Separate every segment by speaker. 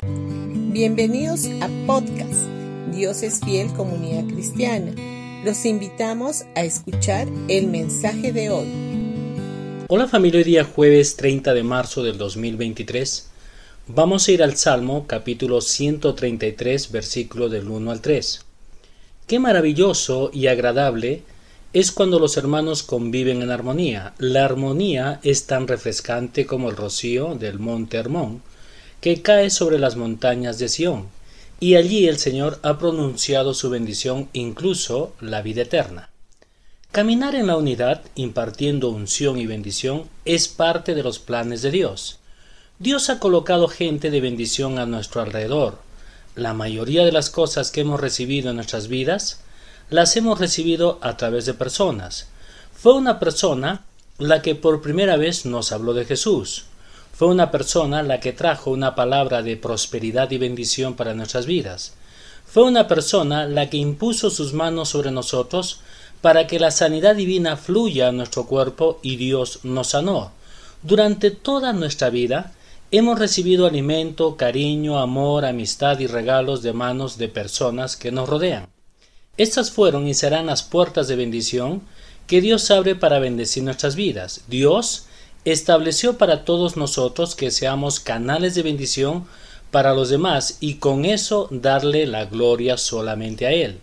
Speaker 1: Bienvenidos a podcast Dios es fiel comunidad cristiana. Los invitamos a escuchar el mensaje de hoy.
Speaker 2: Hola familia, hoy día jueves 30 de marzo del 2023. Vamos a ir al Salmo capítulo 133 versículo del 1 al 3. Qué maravilloso y agradable es cuando los hermanos conviven en armonía. La armonía es tan refrescante como el rocío del monte Hermón, que cae sobre las montañas de Sión, y allí el Señor ha pronunciado su bendición, incluso la vida eterna. Caminar en la unidad, impartiendo unción y bendición, es parte de los planes de Dios. Dios ha colocado gente de bendición a nuestro alrededor. La mayoría de las cosas que hemos recibido en nuestras vidas las hemos recibido a través de personas. Fue una persona la que por primera vez nos habló de Jesús. Fue una persona la que trajo una palabra de prosperidad y bendición para nuestras vidas. Fue una persona la que impuso sus manos sobre nosotros para que la sanidad divina fluya a nuestro cuerpo y Dios nos sanó. Durante toda nuestra vida hemos recibido alimento, cariño, amor, amistad y regalos de manos de personas que nos rodean. Estas fueron y serán las puertas de bendición que Dios abre para bendecir nuestras vidas. Dios estableció para todos nosotros que seamos canales de bendición para los demás y con eso darle la gloria solamente a Él.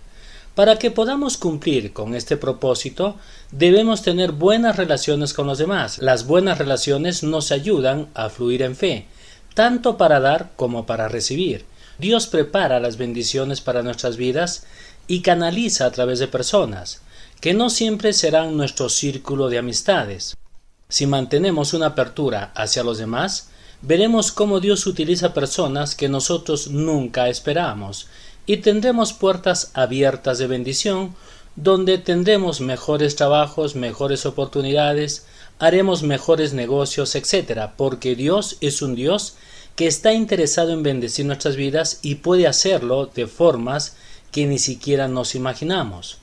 Speaker 2: Para que podamos cumplir con este propósito, debemos tener buenas relaciones con los demás. Las buenas relaciones nos ayudan a fluir en fe, tanto para dar como para recibir. Dios prepara las bendiciones para nuestras vidas y canaliza a través de personas, que no siempre serán nuestro círculo de amistades. Si mantenemos una apertura hacia los demás, veremos cómo Dios utiliza personas que nosotros nunca esperamos y tendremos puertas abiertas de bendición donde tendremos mejores trabajos, mejores oportunidades, haremos mejores negocios, etc. Porque Dios es un Dios que está interesado en bendecir nuestras vidas y puede hacerlo de formas que ni siquiera nos imaginamos.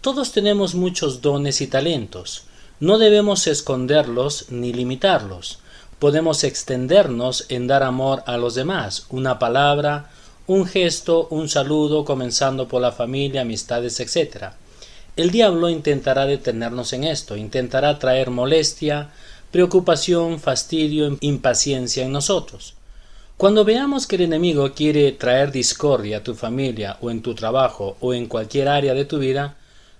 Speaker 2: Todos tenemos muchos dones y talentos. No debemos esconderlos ni limitarlos. Podemos extendernos en dar amor a los demás, una palabra, un gesto, un saludo, comenzando por la familia, amistades, etc. El diablo intentará detenernos en esto, intentará traer molestia, preocupación, fastidio, impaciencia en nosotros. Cuando veamos que el enemigo quiere traer discordia a tu familia o en tu trabajo o en cualquier área de tu vida,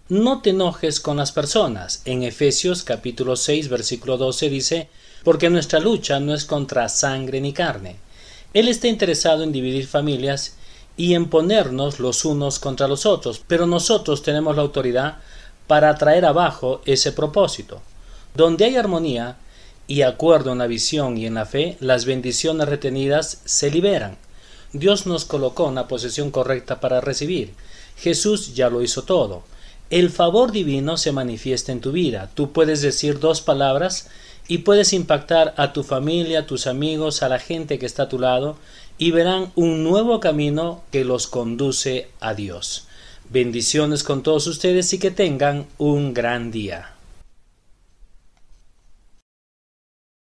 Speaker 2: no te enojes con las personas. En Efesios capítulo 6 versículo 12 dice, porque nuestra lucha no es contra sangre ni carne. Él está interesado en dividir familias y en ponernos los unos contra los otros, pero nosotros tenemos la autoridad para traer abajo ese propósito. Donde hay armonía y acuerdo en la visión y en la fe, las bendiciones retenidas se liberan. Dios nos colocó en la posición correcta para recibir. Jesús ya lo hizo todo el favor divino se manifiesta en tu vida. Tú puedes decir dos palabras y puedes impactar a tu familia, a tus amigos, a la gente que está a tu lado y verán un nuevo camino que los conduce a Dios. Bendiciones con todos ustedes y que tengan un gran día.